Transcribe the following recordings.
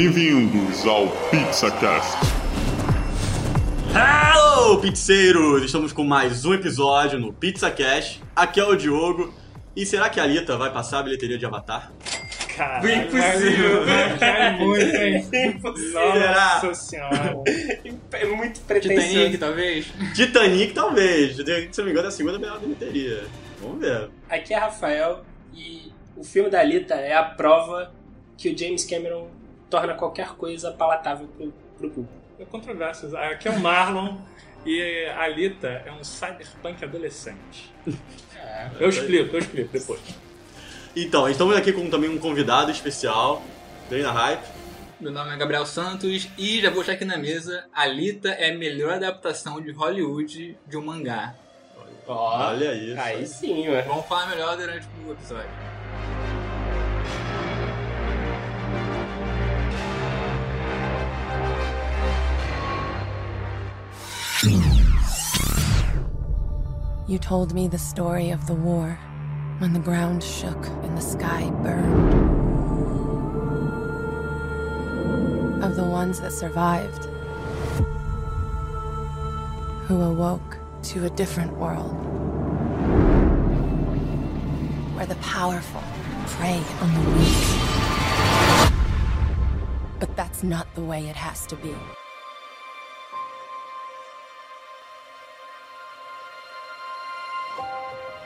Bem-vindos ao PizzaCast. Hello, pizzeiros! Estamos com mais um episódio no PizzaCast. Aqui é o Diogo. E será que a Alita vai passar a bilheteria de Avatar? Caralho, Impossível. mas Quero muito, hein? Será? Nossa senhora. É muito pretensioso. Titanic, talvez? Titanic, talvez. Se não me engano, é a segunda melhor bilheteria. Vamos ver. Aqui é Rafael e o filme da Alita é a prova que o James Cameron torna qualquer coisa palatável pro, pro público. É controvérsias. Aqui é o Marlon e a Alita é um cyberpunk adolescente. Eu explico, eu explico depois. Então, estamos aqui com também um convidado especial, Treina Hype. Meu nome é Gabriel Santos e já vou deixar aqui na mesa. Alita é a melhor adaptação de Hollywood de um mangá. Ó, Olha isso. Aí sim, ué. Vamos falar melhor durante o episódio. You told me the story of the war, when the ground shook and the sky burned. Of the ones that survived, who awoke to a different world, where the powerful prey on the weak. But that's not the way it has to be.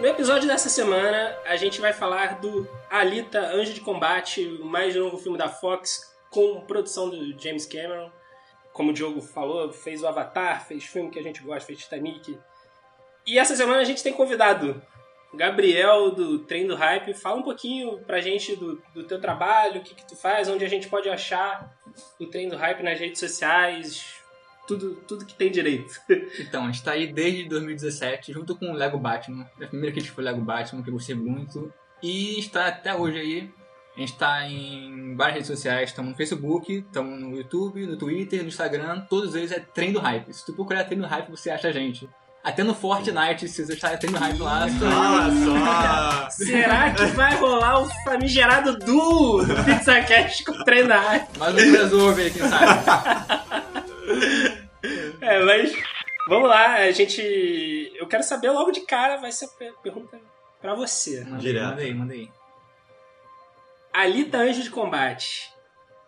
No episódio dessa semana, a gente vai falar do Alita Anjo de Combate, o mais novo filme da Fox, com produção do James Cameron. Como o Diogo falou, fez o Avatar, fez filme que a gente gosta, fez Titanic. E essa semana a gente tem convidado Gabriel, do Trem do Hype. Fala um pouquinho pra gente do, do teu trabalho, o que, que tu faz, onde a gente pode achar o Trem do Hype nas redes sociais, tudo, tudo que tem direito. Então, a gente tá aí desde 2017, junto com o Lego Batman. A primeira crítica foi o Lego Batman, que eu gostei muito. E está até hoje aí. A gente tá em várias redes sociais, estamos no Facebook, estamos no YouTube, no Twitter, no Instagram, todos eles é Trem do Hype. Se tu procurar Trem do Hype, você acha a gente. Até no Fortnite, se você achar Trem do Hype lá, Olha só! Será que vai rolar o famigerado duo do Pizza Cash com o Trem da Hype? mais um crossover, quem sabe. É, mas vamos lá, a gente. Eu quero saber logo de cara, vai ser a per- pergunta pra você. Manda aí, Direto. manda aí, manda aí. Alita Anjo de Combate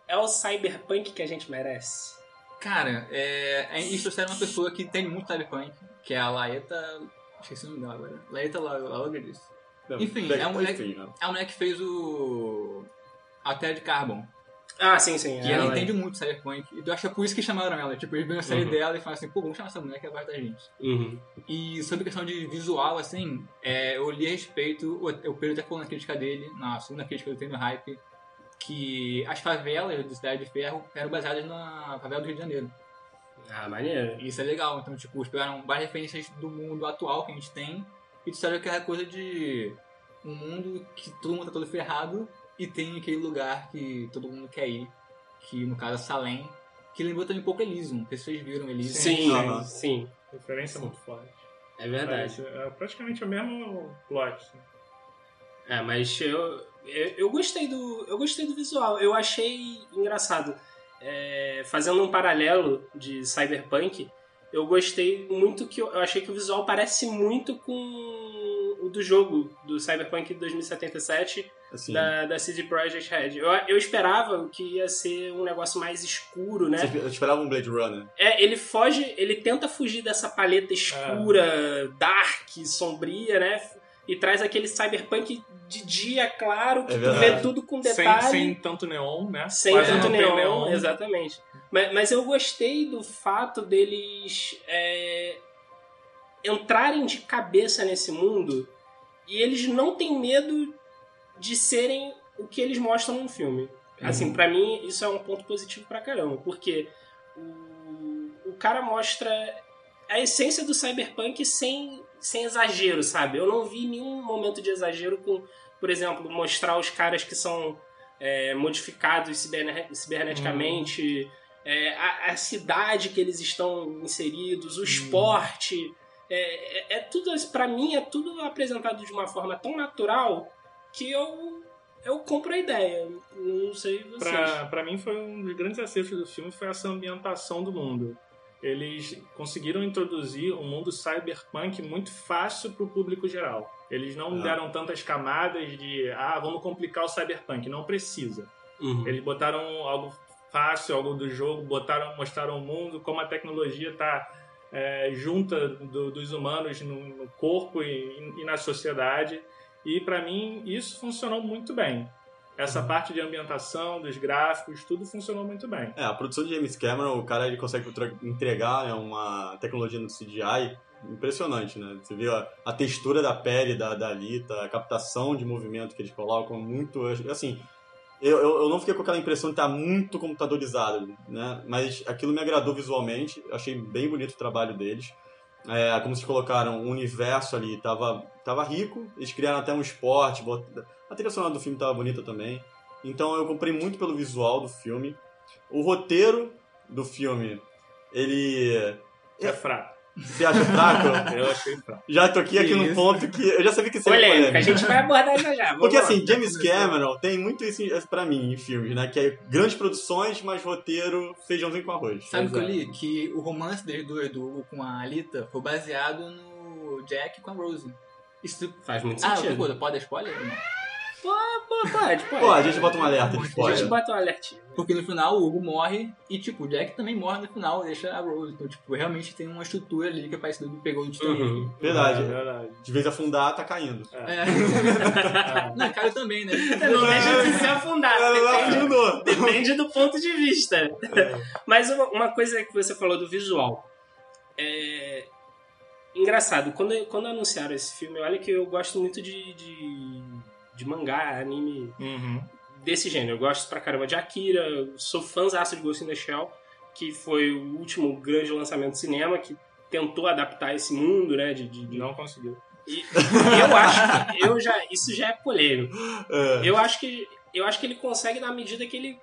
é o cyberpunk que a gente merece? Cara, é, é, eles trouxeram uma pessoa que tem muito cyberpunk, que é a Laeta. Esqueci o nome dela agora. Laeta Logris. Enfim, é um moleque- né? É a mulher que fez o. Altered Carbon. Ah, sim, sim. Que ela ela- entende muito cyberpunk. E eu acho que é por isso que chamaram ela. Tipo, eles viram a série Uhum. dela e falaram assim, pô, vamos chamar essa mulher que é a voz da gente. Uhum. E sobre a questão de visual, assim, é, eu li a respeito, o, o Pedro até falou na crítica dele, na segunda crítica do Treino Hype, que as favelas da Cidade de Ferro eram baseadas na favela do Rio de Janeiro. Ah, maneiro. E isso é legal. Então, tipo, eles pegaram várias referências do mundo atual que a gente tem e disseram que é coisa de um mundo que todo mundo tá todo ferrado e tem aquele lugar que todo mundo quer ir, que no caso é Salem, que lembrou também um pouco Elysium. Vocês viram Elysium. Sim, Aham. sim. Referência muito forte. É verdade. É praticamente o mesmo plot. assim. É, mas eu, eu, eu gostei do. Eu gostei do visual. Eu achei engraçado. É, fazendo um paralelo de Cyberpunk, eu gostei muito que eu, eu achei que o visual parece muito com o do jogo do Cyberpunk 2077 Assim, da, da CD Projekt Red. Eu, eu esperava que ia ser um negócio mais escuro, né? você- eu esperava um Blade Runner. É, ele foge, ele tenta fugir dessa paleta escura, dark, sombria, né? E traz aquele cyberpunk de dia claro, que É tu vê tudo com Sem, detalhe. sem tanto neon, né? Sem Quase tanto tem neon, exatamente. Mas, mas eu gostei do fato deles é, entrarem de cabeça nesse mundo e eles não têm medo de serem o que eles mostram no filme. Assim, pra mim, isso é um ponto positivo pra caramba, porque o, o cara mostra a essência do cyberpunk sem, sem exagero, sabe? Eu não vi nenhum momento de exagero com, por exemplo, mostrar os caras que são é, modificados ciberne- ciberneticamente, é, a, a cidade que eles estão inseridos, o esporte. É, é, é tudo, para mim, é tudo apresentado de uma forma tão natural que eu eu compro a ideia. Não sei vocês. Pra, pra mim foi um dos grandes acertos do filme foi essa ambientação do mundo. Eles conseguiram introduzir um mundo cyberpunk muito fácil pro público geral. Eles não Ah. deram tantas camadas de ah, vamos complicar o cyberpunk. Não precisa. Uhum. Eles botaram algo fácil, algo do jogo, botaram, mostraram o mundo, como a tecnologia está junta do- dos humanos no, no corpo e, e na sociedade. E para mim isso funcionou muito bem. Essa Uhum. parte de ambientação, dos gráficos, tudo funcionou muito bem. É, a produção de James Cameron, o cara ele consegue entregar né, uma tecnologia no CGI impressionante, né? Você vê a, a textura da pele da, da Alita, a captação de movimento que eles colocam, muito. Assim, eu, eu, eu não fiquei com aquela impressão de estar muito computadorizado, né? Mas aquilo me agradou visualmente, achei bem bonito o trabalho deles. É, como vocês colocaram, o universo ali tava, tava rico, eles criaram até um esporte, a trilha sonora do filme tava bonita também. Então eu comprei muito pelo visual do filme. O roteiro do filme, ele. É fraco. Você acha fraco? Eu achei fraco. já toquei aqui num ponto que eu já sabia que seria Polêmica, a polêmico. gente vai abordar já já. Porque assim, James Cameron tem muito isso pra mim em filmes, né? Que é grandes produções, mas roteiro feijãozinho com arroz. Sabe o que eu Exato. li? Que o romance dois, do Hugo com a Alita, foi baseado no Jack com a Rose. Isso... Faz muito Ah, outra sentido. coisa, pode dar spoiler? Não. Pô, pode, pode. Pô, a gente bota um alerta de A gente bota um alertinho. Porque no final o Hugo morre e, tipo, o Jack também morre no final, deixa a Rose. Então, tipo, realmente tem uma estrutura ali que é parecida do que pegou do Titanic. Uhum. Verdade. É verdade. De vez afundar, tá caindo. É. Não, cara também, né? Não deixa de ser afundado. Ela Depende, afundou. depende do ponto de vista. Mas uma, uma coisa que você falou do visual. É. Engraçado, quando, quando anunciaram esse filme, olha que eu gosto muito de, de, de mangá, anime Uhum. desse gênero. Eu gosto pra caramba de Akira, sou fãzaço de Ghost in the Shell, que foi o último grande lançamento de cinema que tentou adaptar esse mundo, né? De, de, de- Não conseguiu. E eu acho que eu já, isso já é polêmico. É. Eu acho que eu acho que ele consegue na medida que ele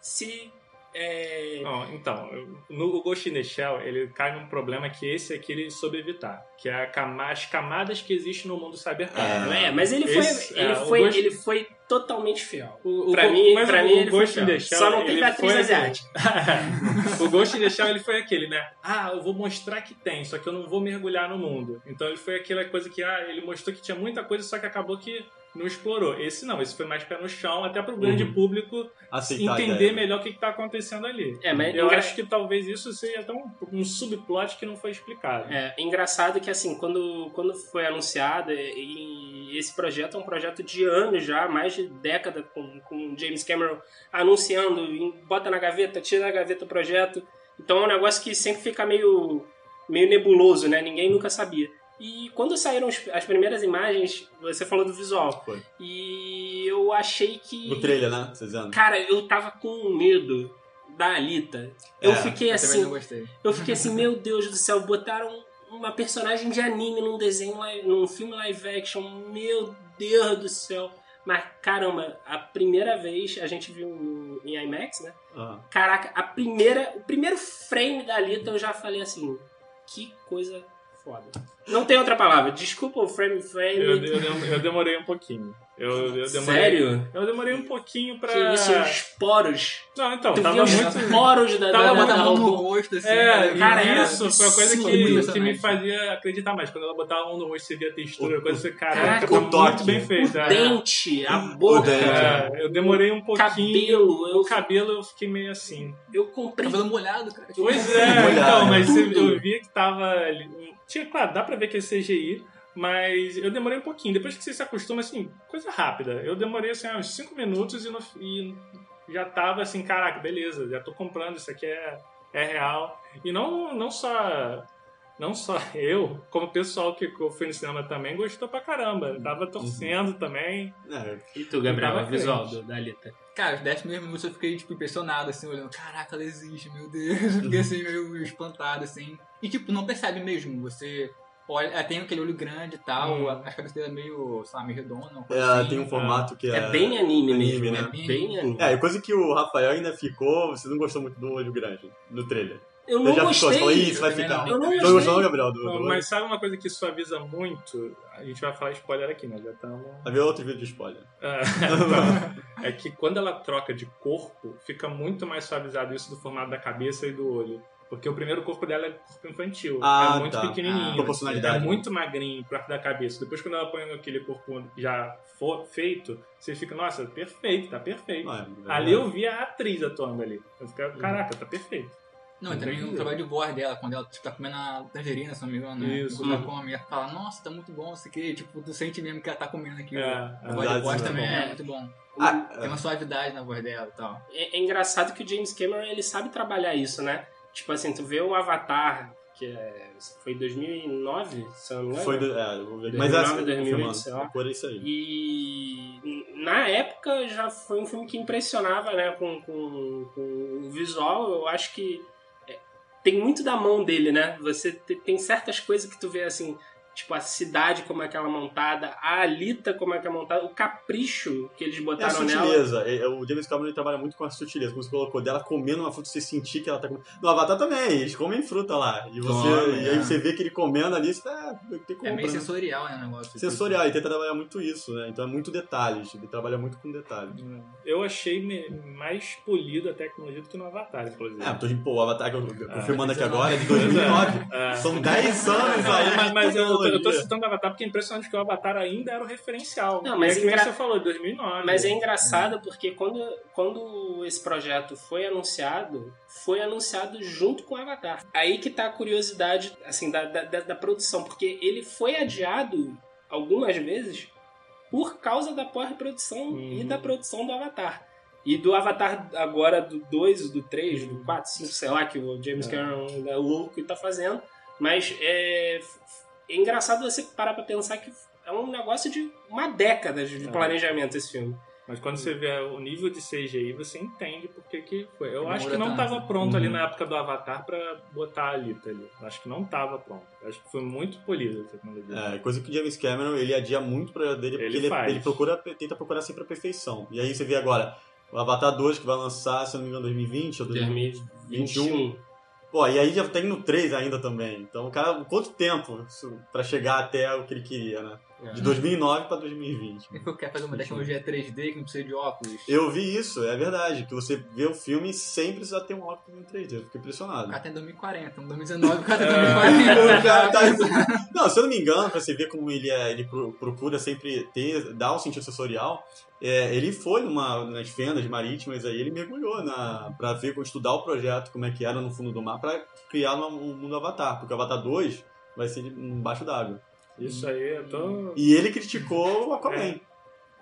se é, Não, então, no Ghost in the Shell, ele cai num problema que esse aqui ele soube evitar, que é cama- as camadas que existem no mundo cyberpunk. não é, mas ele foi Esse- ele é, o foi Ghost- ele foi totalmente fiel. O, o Pra mim, pra o, mim o ele foi Ghost in fiel. the Shell, Só não teve ele atriz foi asiática. o Ghost in the Shell ele foi aquele, né? Ah, eu vou mostrar que tem, só que eu não vou mergulhar no mundo. Então ele foi aquela coisa que ah, ele mostrou que tinha muita coisa, só que acabou que não explorou. Esse não, esse foi mais pé no chão, até pro grande Uhum. público Aceitar entender melhor o que, que tá acontecendo ali. É, mas Eu engra- acho que talvez isso seja até um, um subplot que não foi explicado. É engraçado que assim, quando, quando foi anunciado, e, e esse projeto é um projeto de anos já, mais de década, com, com James Cameron anunciando, em- bota na gaveta, tira da gaveta o projeto. Então é um negócio que sempre fica meio, meio nebuloso, né? Ninguém nunca sabia. E quando saíram as primeiras imagens, você falou do visual. Foi. E eu achei que. No trailer, né? Vocês dizendo? Cara, eu tava com medo da Alita. Eu É, fiquei Eu assim, não gostei. eu fiquei assim, meu Deus do céu, botaram uma personagem de anime num desenho, num filme live action, meu Deus do céu. Mas caramba, a primeira vez a gente viu em IMAX, né? Ah. Caraca, a primeira, o primeiro frame da Alita eu já falei assim, que coisa foda. Não tem outra palavra, desculpa o frame frame. Eu, eu, eu- eu demorei um pouquinho. Eu, eu demorei, Sério? Eu demorei um pouquinho pra. Que isso, os poros. Não, então, Tu tava viu os muito. poros da, Tava da, Ela muito da, bota a mão no rosto, assim. É, né? Cara, isso foi uma coisa que, que me fazia acreditar mais. Quando ela botava a mão no rosto, você via a textura, O- coisa você, Caraca, caraca, tá o toque. muito bem feito. o é. dente, a boca. É, eu demorei um pouquinho. cabelo, eu, O cabelo eu fiquei meio assim. eu comprei Cabelo molhado, cara. Tipo, Pois é, Molhado. então, mas Tudo. eu via que tava. Tinha, claro, dá pra ver que é CGI, mas eu demorei um pouquinho. Depois que você se acostuma, assim, coisa rápida. Eu demorei assim, uns 5 minutos e, no- e já tava assim, caraca, beleza, já tô comprando, isso aqui é, é real. E não, não só. Não só eu, como o pessoal que eu fui no cinema também gostou pra caramba. Tava torcendo também. É, E tu, Gabriel, Tava o visual do, da Alita? Cara, os 10 primeiros minutos eu fiquei, tipo, impressionado, assim, olhando. Caraca, ela existe, meu Deus. Eu fiquei, assim, meio espantado, assim. E, tipo, não percebe mesmo. Você olha... Ela tem aquele olho grande e tal. Hum. A a cabeça dela é meio, sei lá, meio redonda. ela assim. tem um formato que é. É, bem anime, anime, mesmo, né? é bem anime. É, e coisa que o Rafael ainda ficou. Você não gostou muito do olho grande no trailer. Eu não já ficou, gostei. Ih, isso vai ficar. não. Eu não Tô gostei. gostando, Gabriel? Do, Não, do... mas sabe uma coisa que suaviza muito? A gente vai falar spoiler aqui, né? Já estamos. Vai ver outro vídeo de spoiler. É, então, é que quando ela troca de corpo, fica muito mais suavizado isso do formato da cabeça e do olho. Porque o primeiro corpo dela é corpo infantil. Ah, é muito tá. pequenininho. Ah, proporcionalidade. É muito magrinho perto da cabeça. Depois, quando ela põe aquele corpo já for feito, você fica, nossa, perfeito, tá perfeito. Não, é, é ali eu vi a atriz atuando ali. Eu fiquei, caraca, tá perfeito. Não, e também o trabalho de voz dela, quando ela tipo, tá comendo a tangerina, se não me engano, né? Isso. Quando ela come, ela fala, nossa, tá muito bom isso aqui. Tipo, tu sente mesmo que ela tá comendo aquilo. É, a é. voz de sim. também É. é muito bom. Ah, Tem uma suavidade na voz dela e tal. É, é engraçado que o James Cameron ele sabe trabalhar isso, né? Tipo assim, tu vê o Avatar, que é, foi 2009, se eu não me engano. Foi do, é, eu vou ver. Mas é 2009, assim, 2008, confirmando. sei lá. Por isso aí. E na época já foi um filme que impressionava, né? Com, com, com o visual, eu acho que é, tem muito da mão dele, né? Você te- tem certas coisas que tu vê assim, tipo a cidade como é que ela é montada, a Alita como é que é montada, o capricho que eles É a botaram nela. sutileza. É, é, o James Cameron ele trabalha muito com a sutileza. Como você colocou, dela comendo uma fruta, você sentir que ela tá comendo. No Avatar também, eles comem fruta lá. E, você, Come, e aí é. você vê que ele comendo ali, você tá, tem É meio né? sensorial, né, o negócio. Sensorial, ele tenta trabalhar muito isso, né? Então é muito detalhes. Ele trabalha muito com detalhes. Eu achei mais polido a tecnologia do que no Avatar, inclusive. É, tô de, pô, o Avatar que eu tô confirmando aqui 19. agora é de 2009. É. São 10 anos aí. Mas, mas eu, eu tô citando o Avatar porque é impressionante que o Avatar ainda era o referencial. Não, mas é engra- você falou, 2009. Mas é engraçado porque quando, quando esse projeto foi anunciado, foi anunciado junto com o Avatar. Aí que tá a curiosidade assim, da, da, da- produção, porque ele foi adiado algumas vezes por causa da pós-produção e da produção do Avatar. E do Avatar agora do 2, do 3, do 4, 5, sei lá, que o James Cameron é louco e tá fazendo. Mas é, é engraçado você parar pra pensar que é um negócio de uma década de É. planejamento esse filme. Mas quando você vê o nível de CGI, você entende por que foi. Eu Demora acho que não estava pronto ali Uhum. na época do Avatar pra botar a Alita ali. Eu Acho que não estava pronto. Eu Acho que foi muito polido a tecnologia. É, coisa que o James Cameron ele adia muito projeto dele, porque Ele ele, faz. ele procura, tenta procurar sempre a perfeição. E aí você vê agora o Avatar 2 que vai lançar, se eu não me engano, 2020 ou 2021. 2021. Pô, e aí já tem no 3 ainda também. Então, o cara, quanto tempo pra chegar até o que ele queria, né? É. De 2009 pra 2020. Ele falou que quer fazer uma tecnologia 3D que não precisa de óculos. Eu vi isso, é verdade, que você vê o filme sem precisar ter um óculos em 3D. Eu fiquei impressionado. O cara tá em 2040, em 2019 o cara tá em É. 2040. O cara tá- Não, se eu não me engano, pra você ver como ele, é, ele pro- procura sempre ter, dar um sentido sensorial, é, ele foi numa, nas fendas marítimas aí, ele mergulhou na, pra ver, estudar o projeto, como é que era no fundo do mar, pra criar um mundo Avatar, porque o Avatar 2 vai ser embaixo d'água. Isso aí eu tô. E ele criticou o Aquaman.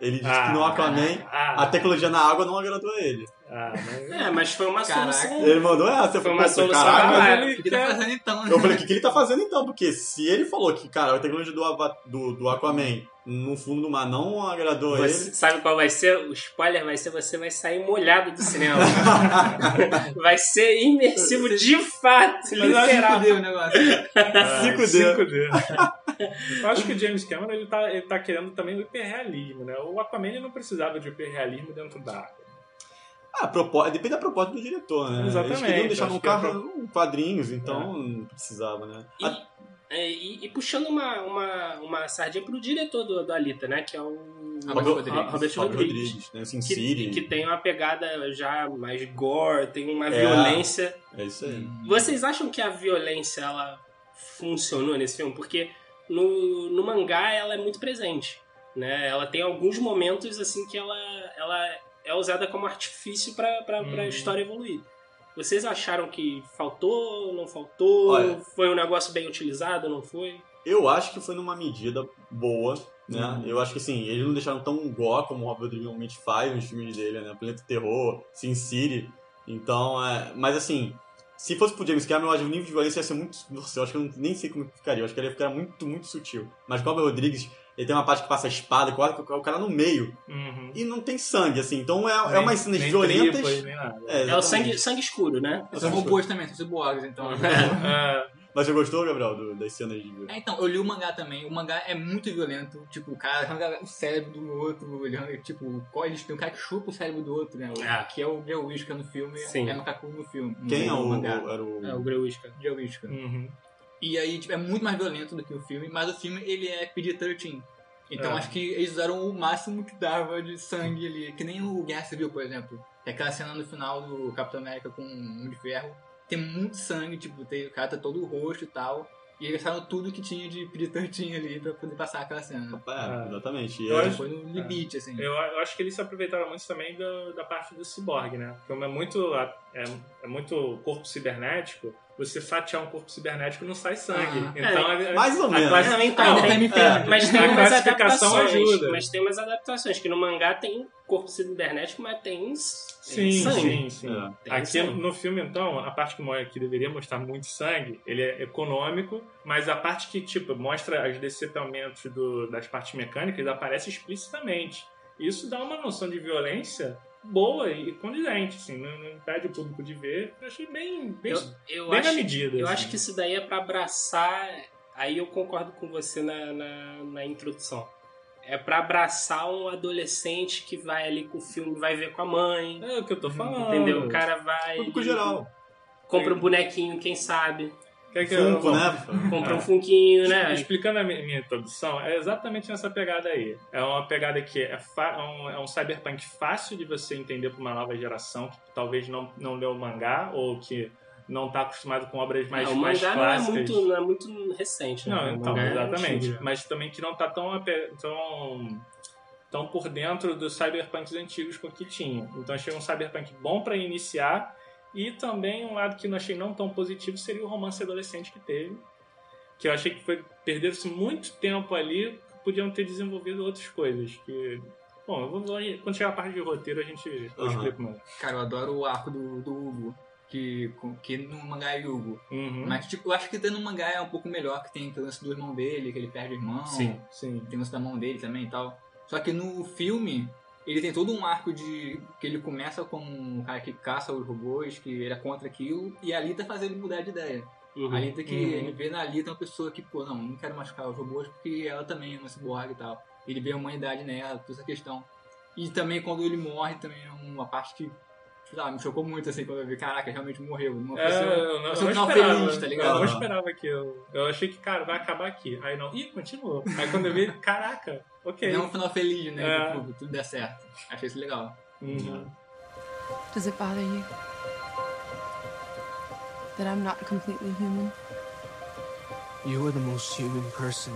Ele disse que no Aquaman ah, a tecnologia na água não agradou a ele. ah, mas- É, mas foi uma Caraca. solução. Ele mandou essa, eu Foi uma "Pô, solução caralho, da mas ele O que ele tá fazendo então? né? Eu falei, o que, que ele tá fazendo então? Porque se ele falou que, cara, a tecnologia do, Ava- do, do Aquaman no fundo do mar não agradou a Você ele. sabe qual vai ser? O spoiler vai ser você vai sair molhado do cinema. vai ser imersivo de fato, literal. fudeu o negócio. Ah, 5D. 5D. Eu acho que o James Cameron ele tá, ele tá querendo também o hiperrealismo, né? O Aquaman ele não precisava de hiperrealismo dentro da água. Ah, propo- depende da proposta do diretor, né? Exatamente, Eles queriam deixar no é carro um quadrinhos, então não precisava, né? E, é, e- e puxando uma, uma, uma sardinha pro diretor do, do Alita, né? Que é o Robert Robert- Rodrigues. Robert Rodrigues. Rodrigues, né? Sin Que, que tem uma pegada já mais gore, tem uma É. violência. É isso aí. Vocês acham que a violência ela funcionou nesse filme? Porque no, no mangá ela é muito presente, né? Ela tem alguns momentos assim que ela, ela é usada como artifício para Hum. a história evoluir. Vocês acharam que faltou, não faltou? Olha. Foi um negócio bem utilizado, não foi? Eu acho que foi numa medida boa, né? Uhum. Eu acho que assim, eles não deixaram tão gore como o Robert Rodrigues normalmente faz nos filmes dele, né? Planeta Terror, Sin City. Então, é... mas assim, se fosse pro James Cameron, eu acho que o nível de violência ia ser muito. Nossa, eu acho que eu não- nem sei como ficaria. Eu acho que ele ia ficar muito, muito sutil. Mas o Robert Rodrigues, ele tem uma parte que passa a espada, quase que o cara no meio. Uhum. E não tem sangue, assim. Então é, é Nem- umas cenas violentas. tripas, nem nada. É, É o sangue, sangue escuro, né? São robôs também, são ciborgues, então. É, Mas você gostou, Gabriel, do- das cenas de... É, então, eu li o mangá também. O mangá é muito violento. Tipo, o cara arranca o cérebro do outro. Ele arranca, tipo, eles tem um cara que chupa o cérebro do outro, né? O- Ah. Que é o Joe Wishka no filme. Sim. É no Kaku no filme. no- Quem é o... mangá. Era o... É, o Grey Wishka. Uhum. E aí, tipo, é muito mais violento do que o filme, mas o filme, ele é PG-13. Então, É. acho que eles usaram o máximo que dava de sangue ali. Que nem o Guerra Civil, por exemplo. É aquela cena no final do Capitão América com um de ferro. Tem muito sangue, tipo, tem, o cara tá todo roxo e tal. E eles gastaram tudo que tinha de PG-13 ali pra poder passar aquela cena. É, Ah. exatamente. E Eu é- acho- Foi no limite, assim. Eu, eu acho que eles se aproveitaram muito também da, da parte do cyborg, né? Como é muito, é, é muito corpo cibernético, você fatiar um corpo cibernético não sai sangue. Ah. então, É, mais ou a menos. classi- Não, então, Não, tem- é, Mas tem a umas classificação adaptações. ajuda. Mas tem umas adaptações, que no mangá tem corpo cibernético, mas tem, tem Sim, sangue. sim, sim. É. Tem Aqui sangue. no filme, então, a parte que, que deveria mostrar muito sangue, ele é econômico, mas a parte que, tipo, mostra os decepamentos do- das partes mecânicas aparece explicitamente. Isso dá uma noção de violência boa e condizente, assim, não, não impede o público de ver. Eu achei bem, bem, Eu, eu bem acho, na medida. eu assim. acho que isso daí é pra abraçar. Aí eu concordo com você na, na, na introdução. É pra abraçar um adolescente que vai ali com o filme, vai ver com a mãe. É o que eu tô falando. Entendeu? O cara vai. Público geral. Compra um bonequinho, quem sabe. Quer que eu- Funko, bom, né? Compra É. um funquinho, né? Explicando a mi- minha introdução, é exatamente nessa pegada aí. É uma pegada que é, é um, é um cyberpunk fácil de você entender para uma nova geração que talvez não, não leu o mangá ou que não está acostumado com obras mais, É, o mais mangá não é, clássicas. muito, não é muito recente, né? Não, então, é exatamente. antigo já. Mas também que não tá tão, tão, tão por dentro dos cyberpunks antigos com o que tinha. Então achei um cyberpunk bom para iniciar. E também um lado que eu não achei não tão positivo seria o romance adolescente que teve. Que eu achei que foi perder-se muito tempo ali, podiam ter desenvolvido outras coisas. Que. Bom, eu vou, quando chegar a parte de roteiro a gente eu Aham. explico mais. Cara, eu adoro o arco do, do Hugo. Que, que no mangá é Hugo. Uhum. Mas, tipo, eu acho que até no mangá é um pouco melhor, que tem aquele lance do irmão dele, que ele perde o irmão. Sim, sim. Tem o lance da mão dele também e tal. Só que no filme, ele tem todo um arco de. que ele começa com um cara que caça os robôs, que ele é contra aquilo, e a Alita faz ele mudar de ideia. Uhum. A Alita que Uhum. ele vê na Alita uma pessoa que, pô, não, não quero machucar os robôs porque ela também é uma cyborg e tal. Ele vê a humanidade nela, toda essa questão. E também quando ele morre, também é uma parte que. Sei lá, me chocou muito assim quando eu vi, caraca, realmente morreu. Uma É, pessoa- eu não, eu não não esperava. feliz, tá ligado? Eu não esperava que eu. Eu achei que, cara, vai acabar aqui. Aí não. Ih, continuou. Aí quando eu vi, caraca, ok. Não é um final feliz, né? É. Tipo, tudo der certo. Achei isso legal. Uhum. Does it bother you that I'm not completely human? You are the most human person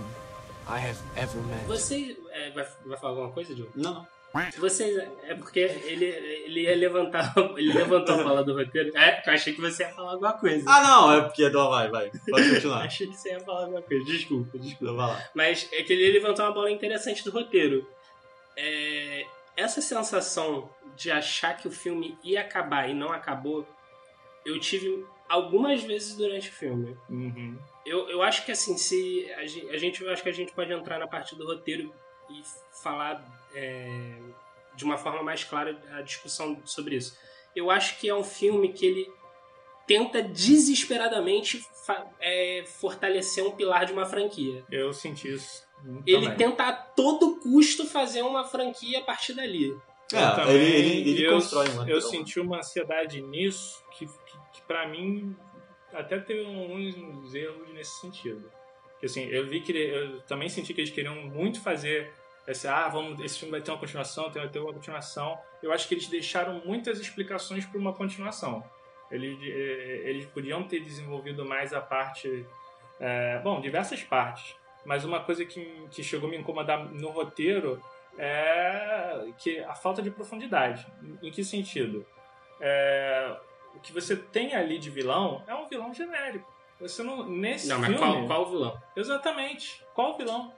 I have ever met. Você é, vai, vai falar alguma coisa, Diogo? Não, não. Você. É porque ele, ele ia levantar. Ele levantou a bola do roteiro. É, eu achei que você ia falar alguma coisa. Ah, não, é porque. Então, vai, vai. Pode continuar. Achei que você ia falar alguma coisa. Desculpa, desculpa. Vai lá. Mas é que ele levantou uma bola interessante do roteiro. É, essa sensação de achar que o filme ia acabar e não acabou, eu tive algumas vezes durante o filme. Uhum. Eu, eu acho que assim, se a gente, a gente- eu acho que a gente pode entrar na parte do roteiro e falar é, de uma forma mais clara a discussão sobre isso. Eu acho que é um filme que ele tenta desesperadamente é, fortalecer um pilar de uma franquia. Eu senti isso. Ele também. tenta a todo custo fazer uma franquia a partir dali. Eu É, também, ele, ele, ele eu, constrói uma. Eu senti uma ansiedade nisso que, que, que pra mim até teve uns erros nesse sentido. Que assim, eu vi que ele- eu também senti que eles queriam muito fazer esse, ah, vamos, esse filme vai ter uma continuação, tem- vai ter uma continuação. Eu acho que eles deixaram muitas explicações para uma continuação. Eles, eh, eles podiam ter desenvolvido mais a parte, eh, bom, diversas partes. Mas uma coisa que, que chegou a me incomodar no roteiro é que a falta de profundidade. Em que sentido? É, o que você tem ali de vilão é um vilão genérico. Você não nesse Não, mas filme. qual, qual o vilão? Exatamente. Qual vilão?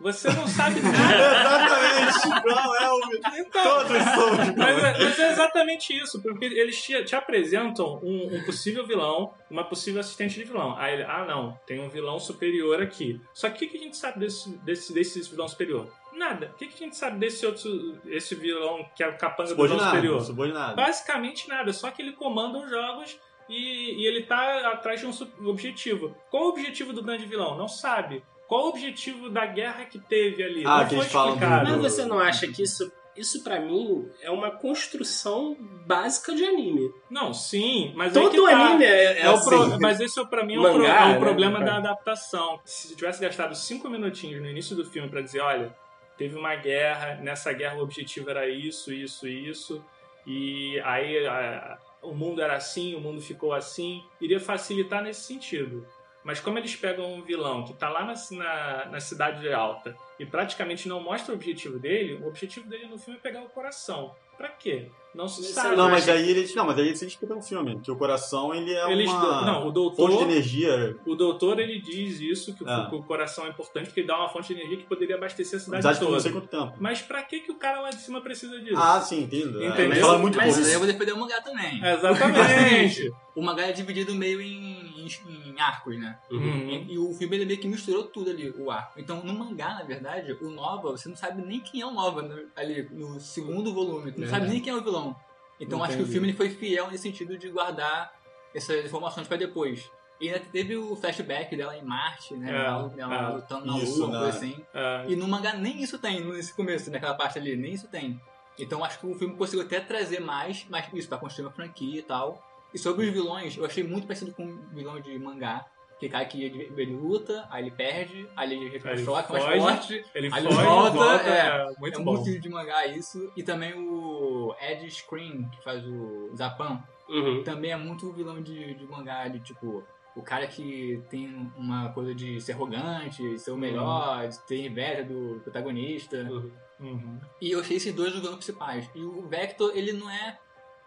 Você não sabe nada. Exatamente! Qual é o. Então, Todos somos. mas, é- mas é exatamente isso, porque eles te, te apresentam um, um possível vilão, uma possível assistente de vilão. Aí ele, ah não, tem um vilão superior aqui. Só que o que, a gente sabe desse, desse, desse vilão superior? Nada. O que, que a gente sabe desse outro esse vilão que é o capanga do vilão superior? Subordinado. Basicamente nada, só que ele comanda os jogos e, e ele tá atrás de um objetivo. Qual o objetivo do grande vilão? Não sabe. Qual o objetivo da guerra que teve ali? Ah, não que foi explicado. Mas você não acha que isso, isso para mim, é uma construção básica de anime? Não, sim, mas Todo que tá. anime é, é É o assim. pro- Mas esse é, pra mim é um, pro- Mangá, é um né? problema Mangá. da adaptação. Se tivesse gastado cinco minutinhos no início do filme pra dizer, olha, teve uma guerra, nessa guerra o objetivo era isso, isso, isso, e aí a- o mundo era assim, o mundo ficou assim, iria facilitar nesse sentido. Mas como eles pegam um vilão que tá lá na, na, na cidade alta e praticamente não mostra o objetivo dele, o objetivo dele no filme é pegar o coração. Pra quê? Não se sabe. Não, mas aí eles. Não, mas aí eles explicam no filme. Que o coração ele é Eles uma não, o doutor- fonte de energia. O doutor ele diz isso, que o, que o coração é importante, porque ele dá uma fonte de energia que poderia abastecer a cidade Apesar de que eu toda. não sei quanto tempo. Mas pra que, que o cara lá de cima precisa disso? Ah, sim, entendo. É, Entendeu? mas fala muito Mas pouco. Mas aí eu vou defender o mangá também. Exatamente. O mangá é dividido meio em, em- arcos, né? Uhum. E, e o filme ele meio que misturou tudo ali, o arco. Então, no mangá, na verdade, o Nova, você não sabe nem quem é o Nova no- ali no segundo volume. Tu não sabe nem quem é o vilão. Então, acho que o Entendi. filme ele foi fiel nesse sentido de guardar essas informações pra depois. E ainda teve o flashback dela em Marte, né? É, ela, ela é. lutando na Isso, lua, né? coisa assim. É, E no mangá nem isso tem, nesse começo, naquela parte ali, nem isso tem. Então acho que o filme conseguiu até trazer mais, mas isso, pra construir uma franquia e tal. E sobre os vilões, eu achei muito parecido com o vilão de mangá. Que cara que ele, luta, aí ele perde, aí ele Aí mais forte, ele Aí foge, ele volta, volta, é, é. muito é bom. muito de mangá isso. E também o Ed Screen, que faz o Zapan, Uhum. também é muito vilão de, de mangá, de tipo, o cara que tem uma coisa de ser arrogante, ser o melhor, de ter inveja do protagonista. Uhum. Uhum. E eu achei esses dois os vilões principais. E o Vector, ele não é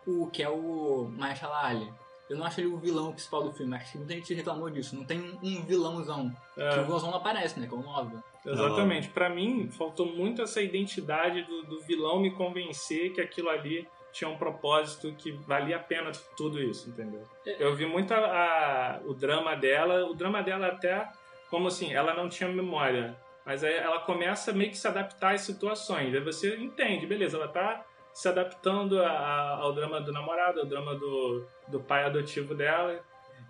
o que é o Mahershala Ali. Eu não acho ele o vilão principal do filme. Acho que muita gente reclamou disso. Não tem um, um vilãozão. É. Que o vilãozão não aparece, né? Que é o Nova. Exatamente. Pra mim, faltou muito essa identidade do, do vilão me convencer que aquilo ali tinha um propósito que valia a pena tudo isso, entendeu? Eu vi muito a- a- o drama dela, o drama dela até como assim, ela não tinha memória, mas aí ela começa meio que se adaptar às situações. Aí você entende, beleza, ela tá se adaptando a- ao drama do namorado, ao drama do, do pai adotivo dela,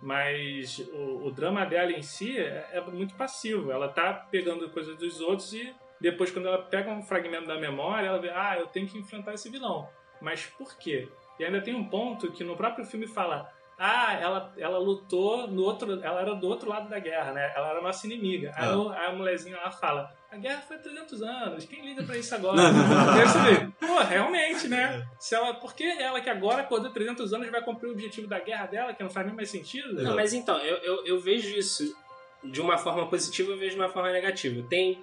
mas o, o drama dela em si é, é muito passivo. Ela tá pegando coisas dos outros e depois, quando ela pega um fragmento da memória, ela vê, ah, eu tenho que enfrentar esse vilão. Mas por quê? E ainda tem um ponto que no próprio filme fala, ah, ela, ela lutou no outro, ela era do outro lado da guerra, né? Ela era nossa inimiga. Aí, Ah. a mulherzinha lá fala, a guerra foi há 300 anos, quem liga pra isso agora? Pô, realmente, né? Se ela, por que ela que agora acordou 300 anos vai cumprir o objetivo da guerra dela, que não faz nem mais sentido? Não, mas então, eu, eu, eu vejo isso de uma forma positiva, eu vejo de uma forma negativa. Tem.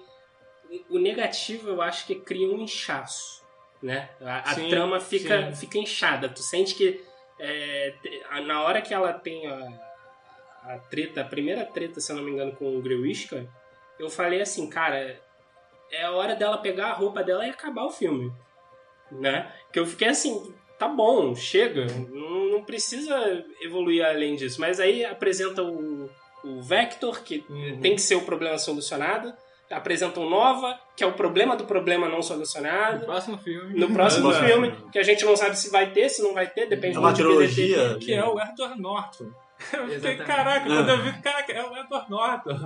O negativo eu acho que cria um inchaço. Né? A, a Sim, trama fica, sim. fica inchada. Tu sente que é, na hora que ela tem a, a treta, a primeira treta, se eu não me engano, com o Grewishka, eu falei assim, cara, é a hora dela pegar a roupa dela e acabar o filme. Né? Que eu fiquei assim, tá bom, chega, não, não precisa evoluir além disso. Mas aí apresenta o, o Vector, que Uhum. tem que ser o problema solucionado. Apresentam Nova, que é o problema do problema não No solucionado. próximo filme. No próximo É. filme, que a gente não sabe se vai ter, se não vai ter, depende É uma muito de quem trilogia. Que é o Edward Norton. Eu fiquei, Exatamente. caraca, quando eu vi, caraca, é o Edward Norton.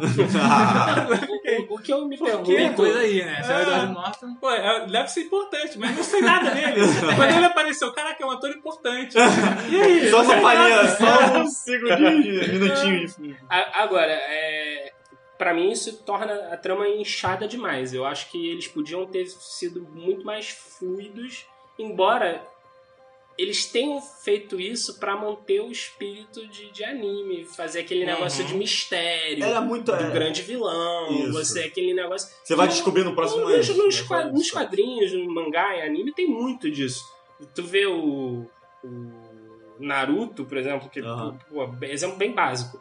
O, o que eu me pergunto... Tem coisa aí, né? Se é o É. Eduardo Norton. Pô, é- deve ser importante, mas não sei nada dele. Quando ele apareceu, caraca, é um ator importante. E aí? Só uma palhinha, só um segundinho, de- minutinho de A- Agora, é, para mim isso torna a trama inchada demais. Eu acho que eles podiam ter sido muito mais fluidos, embora eles tenham feito isso pra manter o espírito de, de anime, fazer aquele negócio Uhum. de mistério. Era muito. Do é, grande vilão, Isso. você aquele negócio. Você vai descobrir no próximo nos, ano. nos, né? qua- nos quadrinhos, no mangá, em anime, tem muito disso. Tu vê o, o Naruto, por exemplo, que Aham. pô, exemplo bem básico.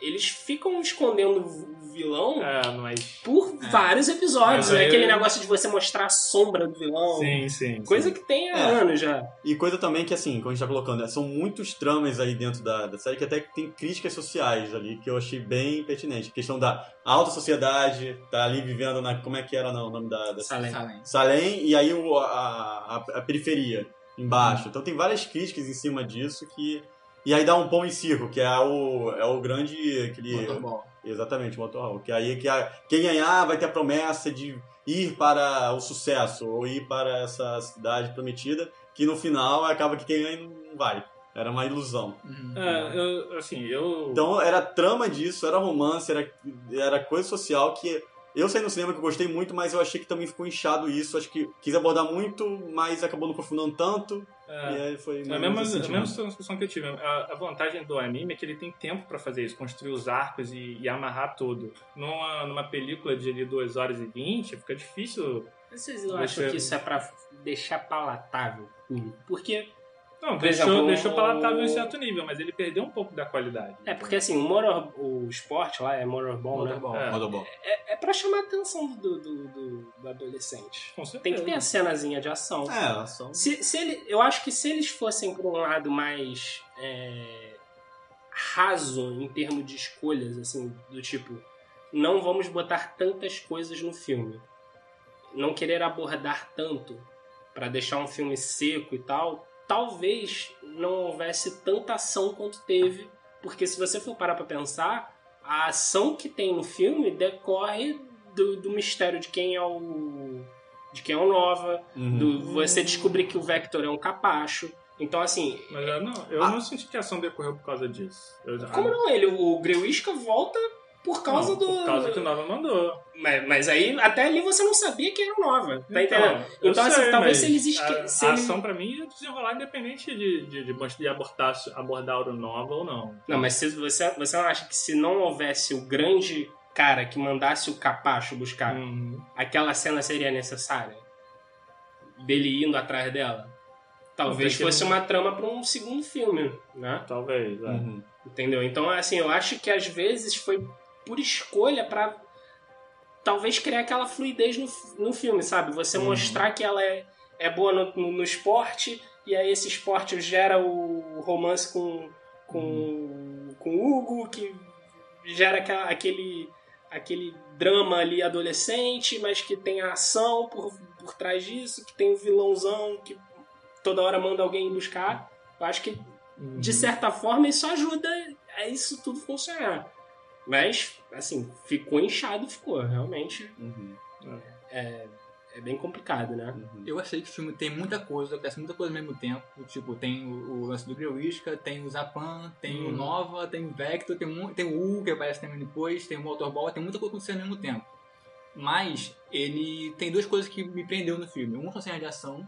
Eles ficam escondendo o vilão É, mas. por vários episódios. Mas né? Aquele negócio de você mostrar a sombra do vilão. Sim, sim. Coisa que tem há É. anos já. E coisa também que, assim, como a gente tá colocando, né, são muitos tramas aí dentro da, da série que até tem críticas sociais ali que eu achei bem pertinente. A questão da alta sociedade, tá ali vivendo na. Como é que era o nome da, da Salem. Salem. Salem e aí o- a, a, a periferia embaixo. Então tem várias críticas em cima disso que E aí dá um pão em circo, que é o, é o grande. Aquele, Motorball. Exatamente, motorhome. Que aí que a, quem ganhar vai ter a promessa de ir para o sucesso, ou ir para essa cidade prometida, que no final acaba que quem ganha não vai. Era uma ilusão. Uhum. É, eu, assim, eu. Então era trama disso, era romance, era, era coisa social que eu saí no cinema que eu gostei muito, mas eu achei que também ficou inchado isso. Acho que quis abordar muito, mas acabou não aprofundando tanto. é, E aí foi É a mesma, nesse a mesma sensação que eu tive. A, a vantagem do anime é que ele tem tempo pra fazer isso, construir os arcos e, e amarrar tudo. Numa, numa película de ali 2 horas e 20, fica difícil. Vocês não acham que isso é pra deixar palatável? Porque Não, Por deixou, exemplo, deixou palatável em certo nível, mas ele perdeu um pouco da qualidade. É, porque assim, o, motor, o esporte lá é motorball, né? Motorball. É. Motorball. É, é pra chamar a atenção do, do, do, do adolescente. Com certeza. Tem que ter a cenazinha de ação. É, ação. Se, se ele, eu acho que se eles fossem por um lado mais é, raso em termos de escolhas, assim, do tipo, não vamos botar tantas coisas no filme, não querer abordar tanto pra deixar um filme seco e tal, talvez não houvesse tanta ação quanto teve, porque se você for parar pra pensar, a ação que tem no filme decorre do, do mistério de quem é o de quem é o Nova, Uhum. do você descobrir que o Vector é um capacho. Então, assim, Mas eu não, eu Ah. não senti que a ação decorreu por causa disso. Eu, como não? Ele, o Greuisca volta por causa Não, do. Por causa que o Nova mandou. Mas, mas aí, até ali você não sabia que era o Nova. Tá Então, entendendo? eu Então, assim, sei, talvez se eles esque... A, se a ele- ação pra mim ia desenrolar independente de, de, de, de abordar, abordar o Nova ou não. Não, mas se você, você não acha que se não houvesse o grande cara que mandasse o capacho buscar, Hum, aquela cena seria necessária? Dele indo atrás dela? Talvez que- fosse uma trama pra um segundo filme, né? talvez. é. Uhum. Entendeu? Então, assim, eu acho que às vezes foi por escolha pra talvez criar aquela fluidez no, no filme, sabe? Você Uhum. mostrar que ela é, é boa no, no, no esporte e aí esse esporte gera o romance com, com, com o Hugo, que gera aquela- aquele, aquele drama ali adolescente, mas que tem a ação por, por trás disso, que tem o vilãozão que toda hora manda alguém buscar. Eu acho que de certa forma, isso ajuda a isso tudo funcionar. Mas, assim, ficou inchado, ficou. Realmente Uhum. é, é bem complicado, né? Uhum. Eu achei que o filme tem muita coisa, acontece muita coisa ao mesmo tempo. Tipo, tem o, o lance do Greuisca, tem o Zapan, tem o Uhum. Nova, tem o Vector, tem, mu- tem o U, que aparece também depois, tem o Motorball, tem muita coisa acontecendo ao mesmo tempo. Mas ele tem duas coisas que me prendeu no filme. Uma são cenas de ação,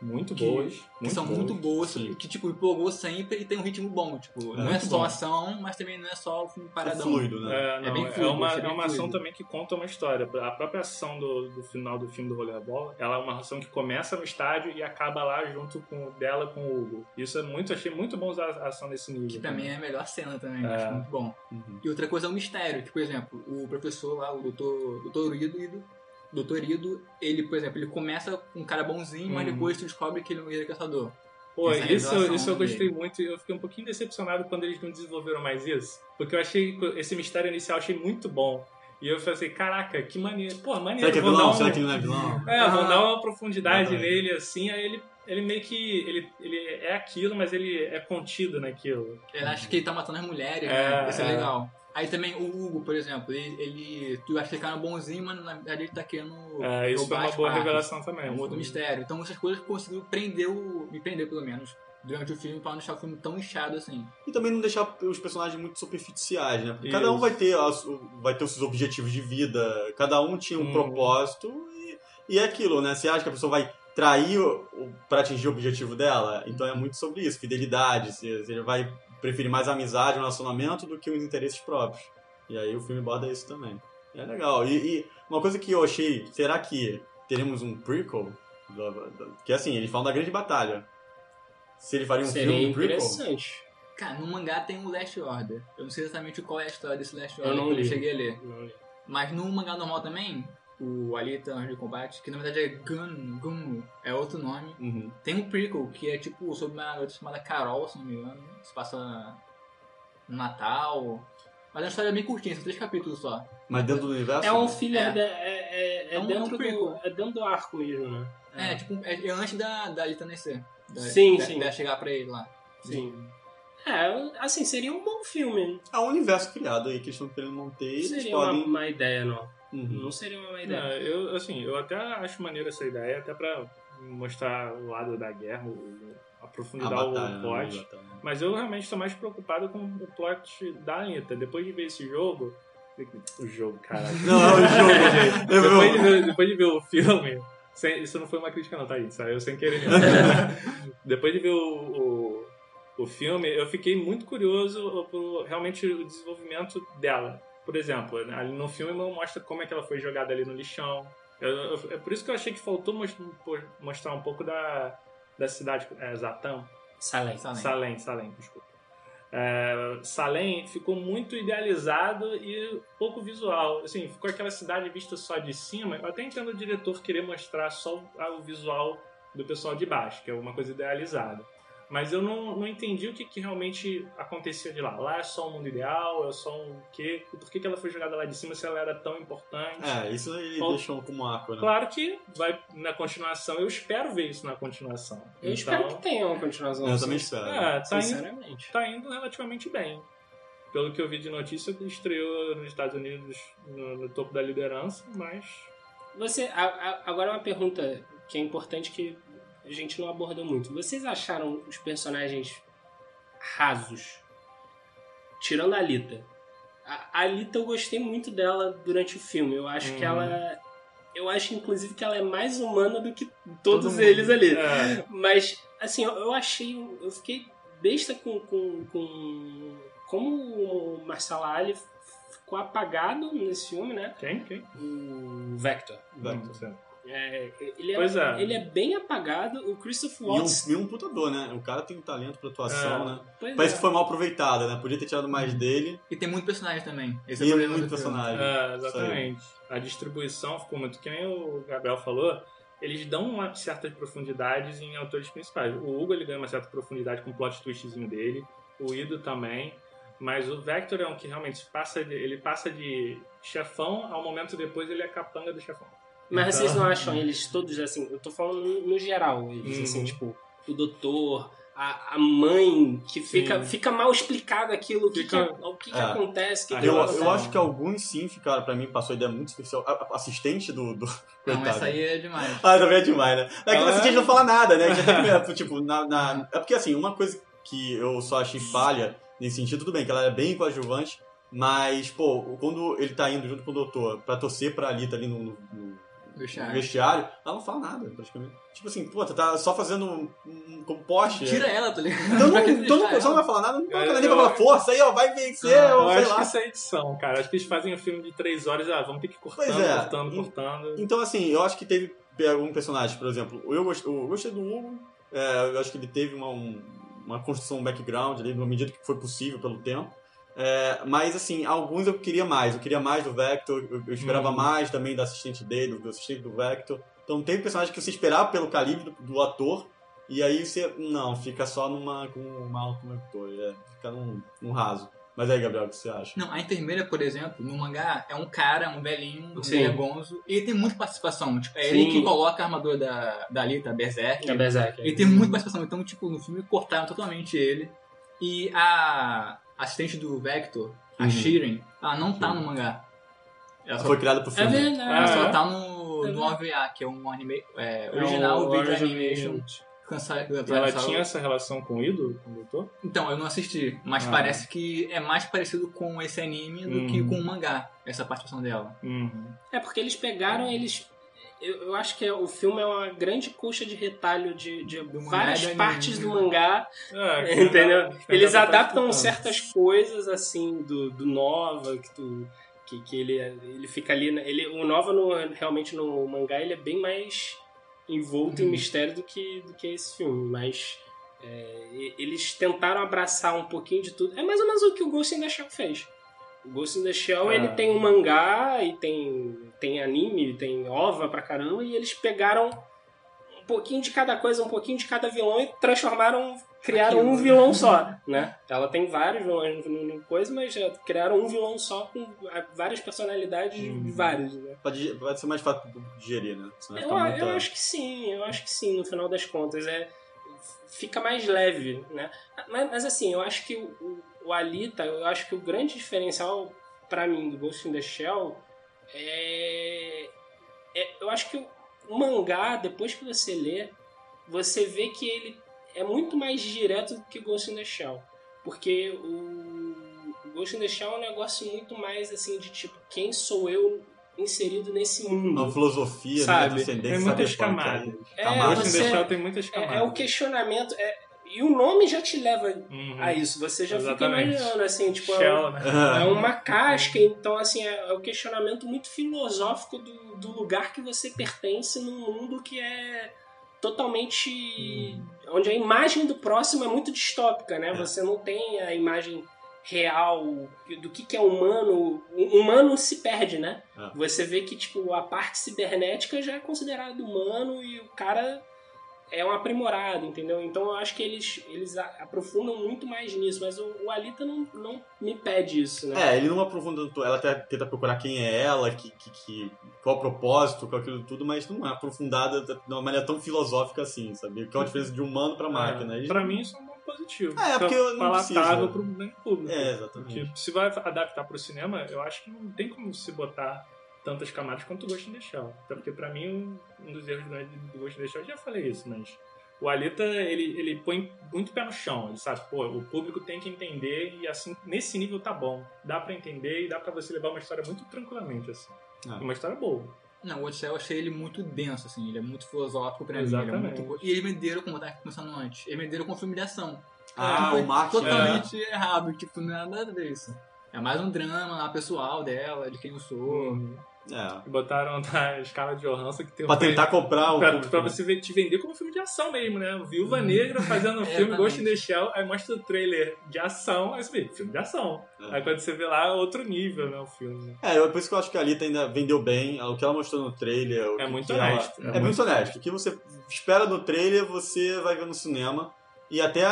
Muito que, boas. que são muito boas, Sim. que tipo, empolgou sempre e tem um ritmo bom. Tipo, É não é muito só bom. ação, mas também não é só o filme É paradão. fluido, né? É, não, bem é, fluido, uma, achei é bem uma ação fluido. também que conta uma história. A própria ação do, do final do filme do Rollerball, ela é uma ação que começa no estádio e acaba lá junto com dela com o Hugo. Isso é muito, achei muito bom usar a ação nesse nível. Que pra mim é a melhor cena também, É. acho muito bom. Uhum. E outra coisa é o mistério, que, por exemplo, o professor lá, o doutor, doutor Ido, Ido, doutor Ido, ele, por exemplo, ele começa com um cara bonzinho, mas Uhum. depois tu descobre que ele é um guerreiro caçador. Pô, Essa isso, isso eu dele. gostei muito e eu fiquei um pouquinho decepcionado quando eles não desenvolveram mais isso. Porque eu achei esse mistério inicial eu achei muito bom. E eu falei assim, caraca, que maneiro. Pô, maneiro. Será que é vou vilão? dar um- Será que ele não é vilão? É, vão Ah. dar uma profundidade Exatamente. nele, assim, aí ele, ele meio que. Ele, ele é aquilo, mas ele é contido naquilo. Ele acha que ele tá matando as mulheres, É, né? Isso é, é. legal. Aí também o Hugo, por exemplo, ele, ele tu acha que ele cara bonzinho, mas na verdade ele tá querendo É, isso foi uma boa partes. revelação também. É um outro mistério. Então essas coisas conseguiram prender o. me prender pelo menos. Durante o filme, pra não deixar o filme tão inchado assim. E também não deixar os personagens muito superficiais, né? Porque Isso. cada um vai ter, vai ter os seus objetivos de vida, cada um tinha um Hum. propósito e, e é aquilo, né? Você acha que a pessoa vai trair o- o- pra atingir o objetivo dela? Então é muito sobre isso, fidelidade. Você, você vai preferir mais amizade, relacionamento do que os interesses próprios. E aí o filme aborda isso também. É legal. E, e uma coisa que eu achei, será que teremos um prequel? Que assim, eles falam da grande batalha. Se ele faria um Seria filme prequel? interessante. Cara, no mangá tem o Last Order. Eu não sei exatamente qual é a história desse Last Eu Order, não que eu li. cheguei a ler. Não- Mas no mangá normal também, o Alita Anjo de Combate, que na verdade é Gun, Gun, é outro nome. Uhum. Tem um prequel, que é tipo sobre uma garota chamada Carol, se não me engano. Se passa no Natal. Mas é uma história bem curtinha, são três capítulos só. Mas dentro do universo? É um filler, É. da- é, é, é É um- é um dentro do, é dentro do arco mesmo, né? É, tipo, é, é antes da, da Alita nascer. Da, Sim, da, sim. da chegar pra ele lá. Sim. É, assim, seria um bom filme. É um universo criado aí que estão querendo manter seria uma podem. má ideia, não. Uhum. Não seria uma má ideia. Não, eu, assim, eu até acho maneiro essa ideia, até pra mostrar o lado da guerra, aprofundar batalha, o né? plot. Mas eu realmente estou mais preocupado com o plot da Anitta. Depois de ver esse jogo. O jogo, caralho. Não, é o jogo, gente. Depois, de ver, depois de ver o filme. sem- isso não foi uma crítica, não, tá aí, saiu sem querer mesmo. depois de ver o, o, o filme, eu fiquei muito curioso por realmente o desenvolvimento dela. Por exemplo, ali no filme mostra como é que ela foi jogada ali no lixão. Eu- eu- é por isso que eu achei que faltou mos- mostrar um pouco da, da cidade, é, Zatam, Salem. Salem. Salem, Salem, desculpa. É, Salem ficou muito idealizado e pouco visual. Assim, ficou aquela cidade vista só de cima. Eu até entendo o diretor querer mostrar só o visual do pessoal de baixo, que é uma coisa idealizada. Mas eu não, não entendi o que, que realmente acontecia de lá. Lá é só um mundo ideal, é só um quê? E por que, que ela foi jogada lá de cima se ela era tão importante? É, isso ele Qual- deixou como arco, né? Claro que vai na continuação, eu espero ver isso na continuação. Eu Então, espero que tenha uma continuação. Eu também espero. É, tá indo, Sinceramente. tá indo relativamente bem. Pelo que eu vi de notícia, estreou nos Estados Unidos no, no topo da liderança, mas. Você, a- a- agora uma pergunta que é importante que a gente não abordou muito. Vocês acharam os personagens rasos? Tirando a Alita. A a Alita eu gostei muito dela durante o filme. Eu acho que Uhum. ela. Eu acho, inclusive, que ela é mais humana do que todos Todo eles ali. É, Mas, assim, eu, eu achei. Eu fiquei besta com. com, com como o Marcelo Ali ficou apagado nesse filme, né? quem? Quem? O Vector. Vector. Sei. É, ele, é, Pois é. ele é bem apagado. O Christopher E um, Waltz. e um putador, né? O cara tem um talento pra atuação, É. né? pois Parece é. que foi mal aproveitado, né? Podia ter tirado mais dele. E tem muito personagem também. Esse é E o problema muito personagem. É, exatamente. A distribuição ficou muito. Que nem o Gabriel falou, eles dão uma certas profundidades em autores principais. O Hugo ele ganha uma certa profundidade com o plot twistzinho dele, o Ido também. Mas o Vector é um que realmente passa de, ele passa de chefão ao momento depois ele é capanga do chefão. Mas Então- vocês não acham eles todos assim? Eu tô falando no, geral, eles, Uhum. assim, tipo, o doutor. A, a mãe, que fica, Sim. fica mal explicado aquilo, o que, Fica- que, o que, que É. acontece, que, Ah, que Eu, não eu acontece. acho que alguns sim ficaram, pra mim, passou a ideia muito especial. A- a- assistente do. do... Não, Coitado. essa aí é demais. Ah, também é demais, né? É que o assistente é? não fala nada, né? Já tem que, tipo, na, na- É porque assim, uma coisa que eu só achei falha nesse sentido, tudo bem, que ela é bem coadjuvante, mas, pô, quando ele tá indo junto com o doutor pra torcer pra Alita ali no, no- no Vestiário. vestiário, ela não fala nada, praticamente. Tipo assim, pô, tu tá só fazendo um, um composte. Tira ela, tá ligado? Então, não, então não, só não ela? vai falar nada, não coloca Eu- nem pra falar força aí, ó, vai vencer, eu ou sei acho lá. que isso é edição, cara. Acho que eles fazem o filme de três horas, ah, vamos ter que cortando, Pois é. cortando, cortando. Então, assim, eu acho que teve algum personagem, por exemplo, eu gostei, eu gostei do Hugo, é, eu acho que ele teve uma, um- uma construção, um background ali, na medida que foi possível pelo tempo. É, mas, assim, alguns eu queria mais. Eu queria mais do Vector, eu, eu esperava Uhum. mais também da assistente dele, do assistente do Vector. Então, tem personagens que você esperava pelo calibre do, do ator, e aí você, não, fica só numa, com um mal como ator, é, fica num, num raso. Mas aí, Gabriel, o que você acha? Não, a enfermeira, por exemplo, no mangá, é um cara, um velhinho, um velho gonzo, e ele tem muita participação. Tipo, é Sim. ele que coloca a armadura da, da Alita, Berserk. É Berserk. Ele tem muita participação, então, tipo, no filme cortaram totalmente ele. E a assistente do Vector, a Uhum. Shiren, ela não tá no mangá. Ela Ela só, foi criada pro É filme. ela verdade. só Ah, tá no, É no OVA, que é um anime é, original É o vídeo Origin animation. Cansa, ela tinha essa relação com o Ido, com o doutor? Então, eu não assisti, mas Ah. parece que é mais parecido com esse anime do Uhum. que com o mangá, essa participação dela. Uhum. É porque eles pegaram, eles. Eu, eu acho que é- o filme é uma grande coxa de retalho de, de várias partes do mangá, É, entendeu? que Eles tá adaptam certas coisas assim do, do Nova, que tu. Que, que ele, ele fica ali. Ele, o Nova no, realmente no mangá ele é bem mais envolto em mistério do que, do que esse filme. Mas é, eles tentaram abraçar um pouquinho de tudo. É mais ou menos o que o Ghost in the Shell fez. Ghost in the Shell Ah. ele tem um mangá e tem, tem anime, tem ova pra caramba, e eles pegaram um pouquinho de cada coisa, um pouquinho de cada vilão e transformaram, criaram Aquilo. um vilão só, né? Ela tem vários vilões no, no coisa, mas criaram um vilão só com ah, várias personalidades de Uhum. vários, né? Pode, pode ser mais fácil de digerir, né? Eu, muita- eu acho que sim, eu acho que sim, no final das contas. É, fica mais leve, né? mas, mas, assim, eu acho que o, o, Alita, eu acho que o grande diferencial pra mim do Ghost in the Shell é, é eu acho que o mangá, depois que você lê, você vê que ele é muito mais direto do que Ghost in the Shell. Porque o, o Ghost in the Shell é um negócio muito mais assim de tipo, quem sou eu inserido nesse mundo? Uma filosofia, Sabe? né? Tem muitas camadas. É, Camadas. Ghost in você- the Shell tem muitas camadas. É, é o questionamento. é- e o nome já te leva Uhum. a isso. Você já Exatamente. fica imaginando, assim, tipo, é, Shell, né? é uma casca, então assim, é, é o questionamento muito filosófico do, do lugar que você pertence num mundo que é totalmente. onde a imagem do próximo é muito distópica, né? Você não tem a imagem real do que, que é humano. O humano se perde, né? É. Você vê que, tipo, a parte cibernética já é considerada humano e o cara é um aprimorado, entendeu? Então eu acho que eles, eles aprofundam muito mais nisso, mas o, o Alita não, não me pede isso, né? É, ele não aprofunda tanto, ela até tenta procurar quem é ela, que, que, que- qual o propósito, qual aquilo tudo, mas não é aprofundada de uma maneira tão filosófica assim, sabe? Que é uma diferença de humano pra máquina. É, Eles- pra mim isso é um ponto positivo. É, porque eu não palatável preciso. pro grande público. É, exatamente. Porque se vai adaptar pro cinema, eu acho que não tem como se botar tantas camadas quanto o Ghost in the Shell. Até porque pra mim, um, dos erros grandes do Ghost in the Shell, eu já falei isso, mas o Alita, ele, ele põe muito pé no chão. Ele sabe, pô, o público tem que entender e assim, nesse nível tá bom. Dá pra entender e dá pra você levar uma história muito tranquilamente, assim. Ah. Uma história boa. Não, o Odisseu eu achei ele muito denso, assim, ele é muito filosófico pra mim. Exatamente. Ele é muito... E eles venderam, como eu tava começando antes, eles venderam com filme de ação. Ah, o marketing. Totalmente errado, tipo, não é nada a ver isso. É mais um drama lá pessoal dela, de quem eu sou. É. E botaram a escala de Johansson que tem Pra um- tentar comprar o Pra, pra né? você ver- te vender como filme de ação mesmo, né? Viúva Negra fazendo um filme Exatamente. Ghost in the Shell, aí mostra o trailer de ação, aí você vê, filme de ação. É. Aí quando você vê lá, é outro nível, né, o filme. né? É, eu- por isso que eu acho que a Alita ainda vendeu bem. O que ela mostrou no trailer. É que- muito que ela- honesto. É, muito honesto. O que você espera do trailer, você vai ver no cinema. E até,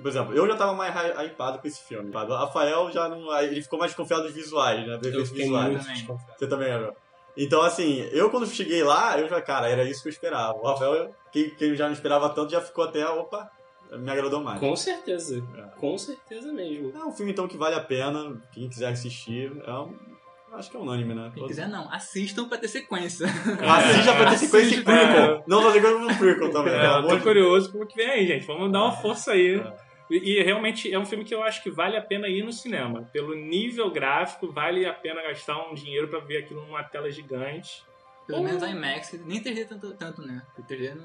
por exemplo, eu já tava mais hy- hypado com esse filme. O Rafael já não. Ele ficou mais desconfiado dos visuais, né? Dos efeitos visuais. também. Você também, Gabriel? Então, assim, eu quando cheguei lá, eu já, cara, era isso que eu esperava. O Rafael, quem, quem já não esperava tanto, já ficou até, opa, me agradou mais. Com certeza. É. Com certeza mesmo. É um filme, então, que vale a pena. Quem quiser assistir, é um, acho que é unânime, né? Quem quiser não, assistam pra ter sequência. Assista pra ter sequência e Assista, prequel. é. Não fazer coisa no prequel também. É, eu tô de curioso pro que vem aí, gente. Vamos dar uma força aí. É. E, e realmente é um filme que eu acho que vale a pena ir no cinema. Pelo nível gráfico, vale a pena gastar um dinheiro pra ver aquilo numa tela gigante. Pelo menos a IMAX, nem 3D tanto, tanto né? Porque 3D não.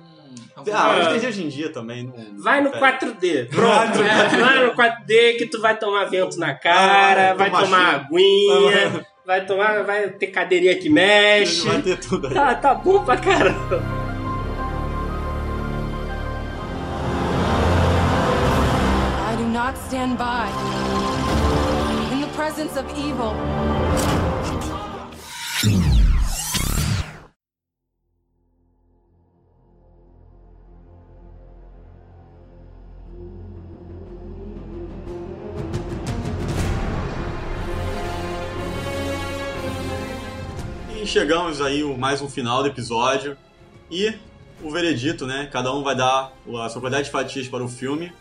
Ah, É. mas tem hoje em dia também. Não, Vai no não 4D. Pronto. Vai no 4D que tu vai tomar vento na cara, Ah, vai tomar tomar chuva. aguinha, vai tomar, vai ter cadeirinha que mexe. Vai ter tudo aí. Tá, tá bom pra caramba. I do not stand by in the presence of evil. Chegamos aí mais um final do episódio. E o veredito, né? Cada um vai dar a sua quantidade de fatias para o filme.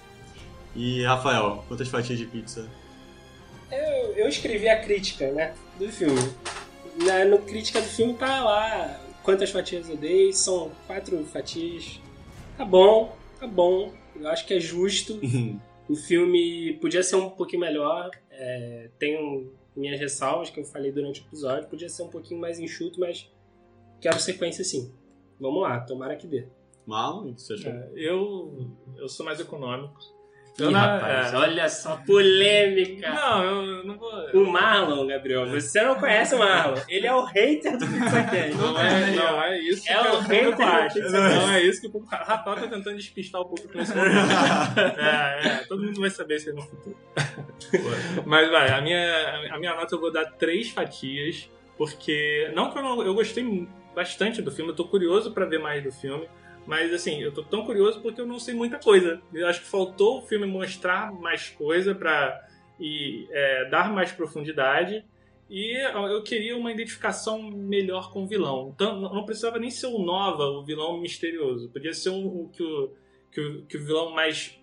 E, Rafael, quantas fatias de pizza? Eu, eu escrevi a crítica, né, do filme. Na, no crítica do filme tá lá quantas fatias eu dei, são quatro fatias. Tá bom, tá bom. Eu acho que é justo. O filme podia ser um pouquinho melhor. É, tenho minhas ressalvas que eu falei durante o episódio. Podia ser um pouquinho mais enxuto, mas quero sequência sim. Vamos lá, tomara que dê. O que você achou? É, eu, eu sou mais econômico. Ih, na- rapaz, é. olha só, polêmica. Não, eu não vou. O Marlon, Gabriel, você não conhece o Marlon. Ele é o hater do PizzaCast. Não é, não é isso É que o da acha. pizza. Não é isso que o público. Rafael tá tentando despistar o público nesse momento. É, é, todo mundo vai saber isso aí no futuro. Mas vai, a minha, a minha nota eu vou dar três fatias, porque. Não que eu não. Eu gostei bastante do filme, eu tô curioso pra ver mais do filme. Mas assim, eu tô tão curioso porque eu não sei muita coisa. Eu acho que faltou o filme mostrar mais coisa pra e, é, dar mais profundidade. E eu queria uma identificação melhor com o vilão. Então, não precisava nem ser o Nova, o vilão misterioso. Podia ser um, o, que, o, que, o, que o vilão mais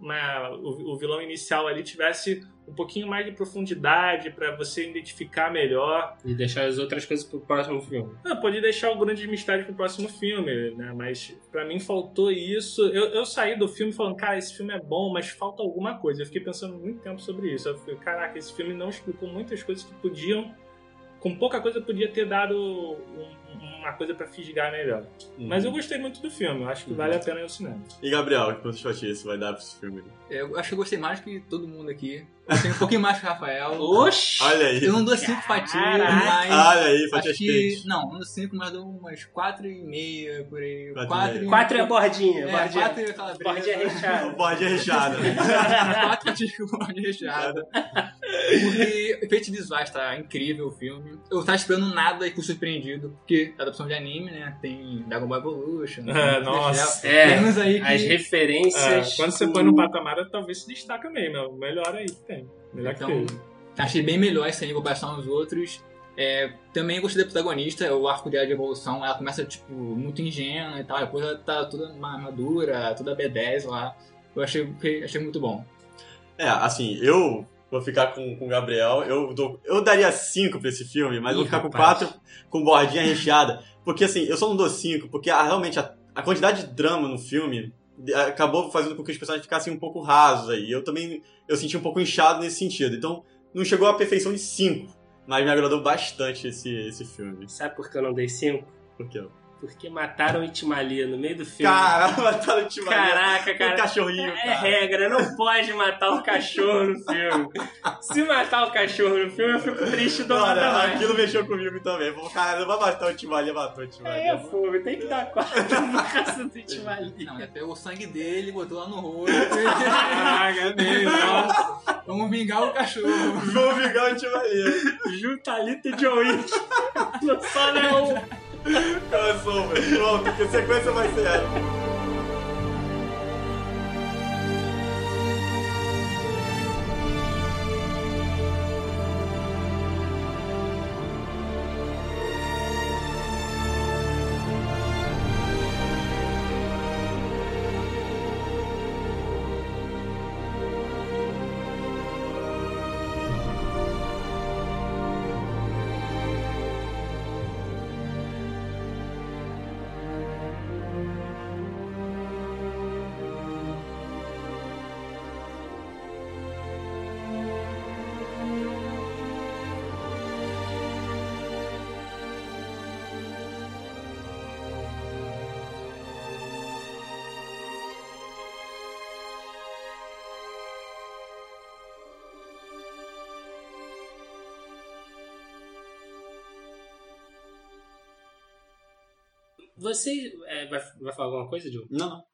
uma- o, o vilão inicial ali tivesse um pouquinho mais de profundidade pra você identificar melhor. E deixar as outras coisas pro próximo filme. Não, pode deixar o grande mistério pro próximo filme, né? Mas pra mim faltou isso. Eu, eu saí do filme falando, cara, esse filme é bom, mas falta alguma coisa. Eu fiquei pensando muito tempo sobre isso. Eu fiquei, caraca, esse filme não explicou muitas coisas que podiam. Com pouca coisa podia ter dado um- uma coisa pra fisgar melhor. Mas eu gostei muito do filme, eu acho que vale a pena ir ao cinema. E Gabriel, que quantos fatias você vai dar pra esse filme? Eu acho que eu gostei mais que todo mundo aqui. Gostei um pouquinho mais que o Rafael. Oxi! Olha aí. Eu não dou cinco fatias, Caraca. mas. Olha aí, Acho fatias que. quentes. Não, não dou cinco, mas dou umas quatro e meia por aí. Quatro e Quatro meia. e Quatro é a bordinha. É, bordinha. quatro e aquela Bordinha bode é recheado. quatro fatias com bordinha recheada. Porque efeitos visuais tá incrível o filme. Eu tava esperando nada e fui surpreendido, porque é adaptação de anime, né? Tem Dragon Ball Evolution. É, tem nossa. É, Temos aí que. As É, referências. quando você põe no patamar, talvez se destaca mesmo. É o melhor aí que tem. Melhor Então, que teve. achei bem melhor esse aí em comparação aos outros. É, também gostei da protagonista, o arco dela de evolução, ela começa, tipo, muito ingênua e tal, depois ela tá toda ma- madura, toda B10 lá. Eu achei, achei muito bom. É, assim, eu vou ficar com, com o Gabriel. Eu, dou, eu daria 5 pra esse filme, mas Ih, vou ficar com rapaz. 4 com bordinha recheada. Porque, assim, eu só não dou 5, porque a- realmente a, a quantidade de drama no filme de- acabou fazendo com que os personagens ficassem um pouco rasos aí. Eu também eu senti um pouco inchado nesse sentido. Então, não chegou à perfeição de 5. Mas me agradou bastante esse, esse filme. Sabe por que eu não dei cinco? Por quê? Porque mataram o Itimalia no meio do filme. Caramba, tá no time Caraca, Um cara. cachorrinho, É cara. regra, não pode matar o cachorro no filme. Se matar o cachorro no filme, eu fico triste do nada Olha, mais. aquilo mexeu comigo também. Falei, Cara, não vai matar o Timalia, matou o Timalia. É, fogo, tem que dar quatro no caso do Itimalia. Não, ela pegou o sangue dele, botou lá no rosto. Caraca, é mesmo. Nossa. Vamos vingar o cachorro. Vou vingar o Timalia. Juntalita e John Wick. Só não. Velho. Pronto, que sequência vai ser essa? Você é, vai, vai falar alguma coisa, Diogo? Não, não.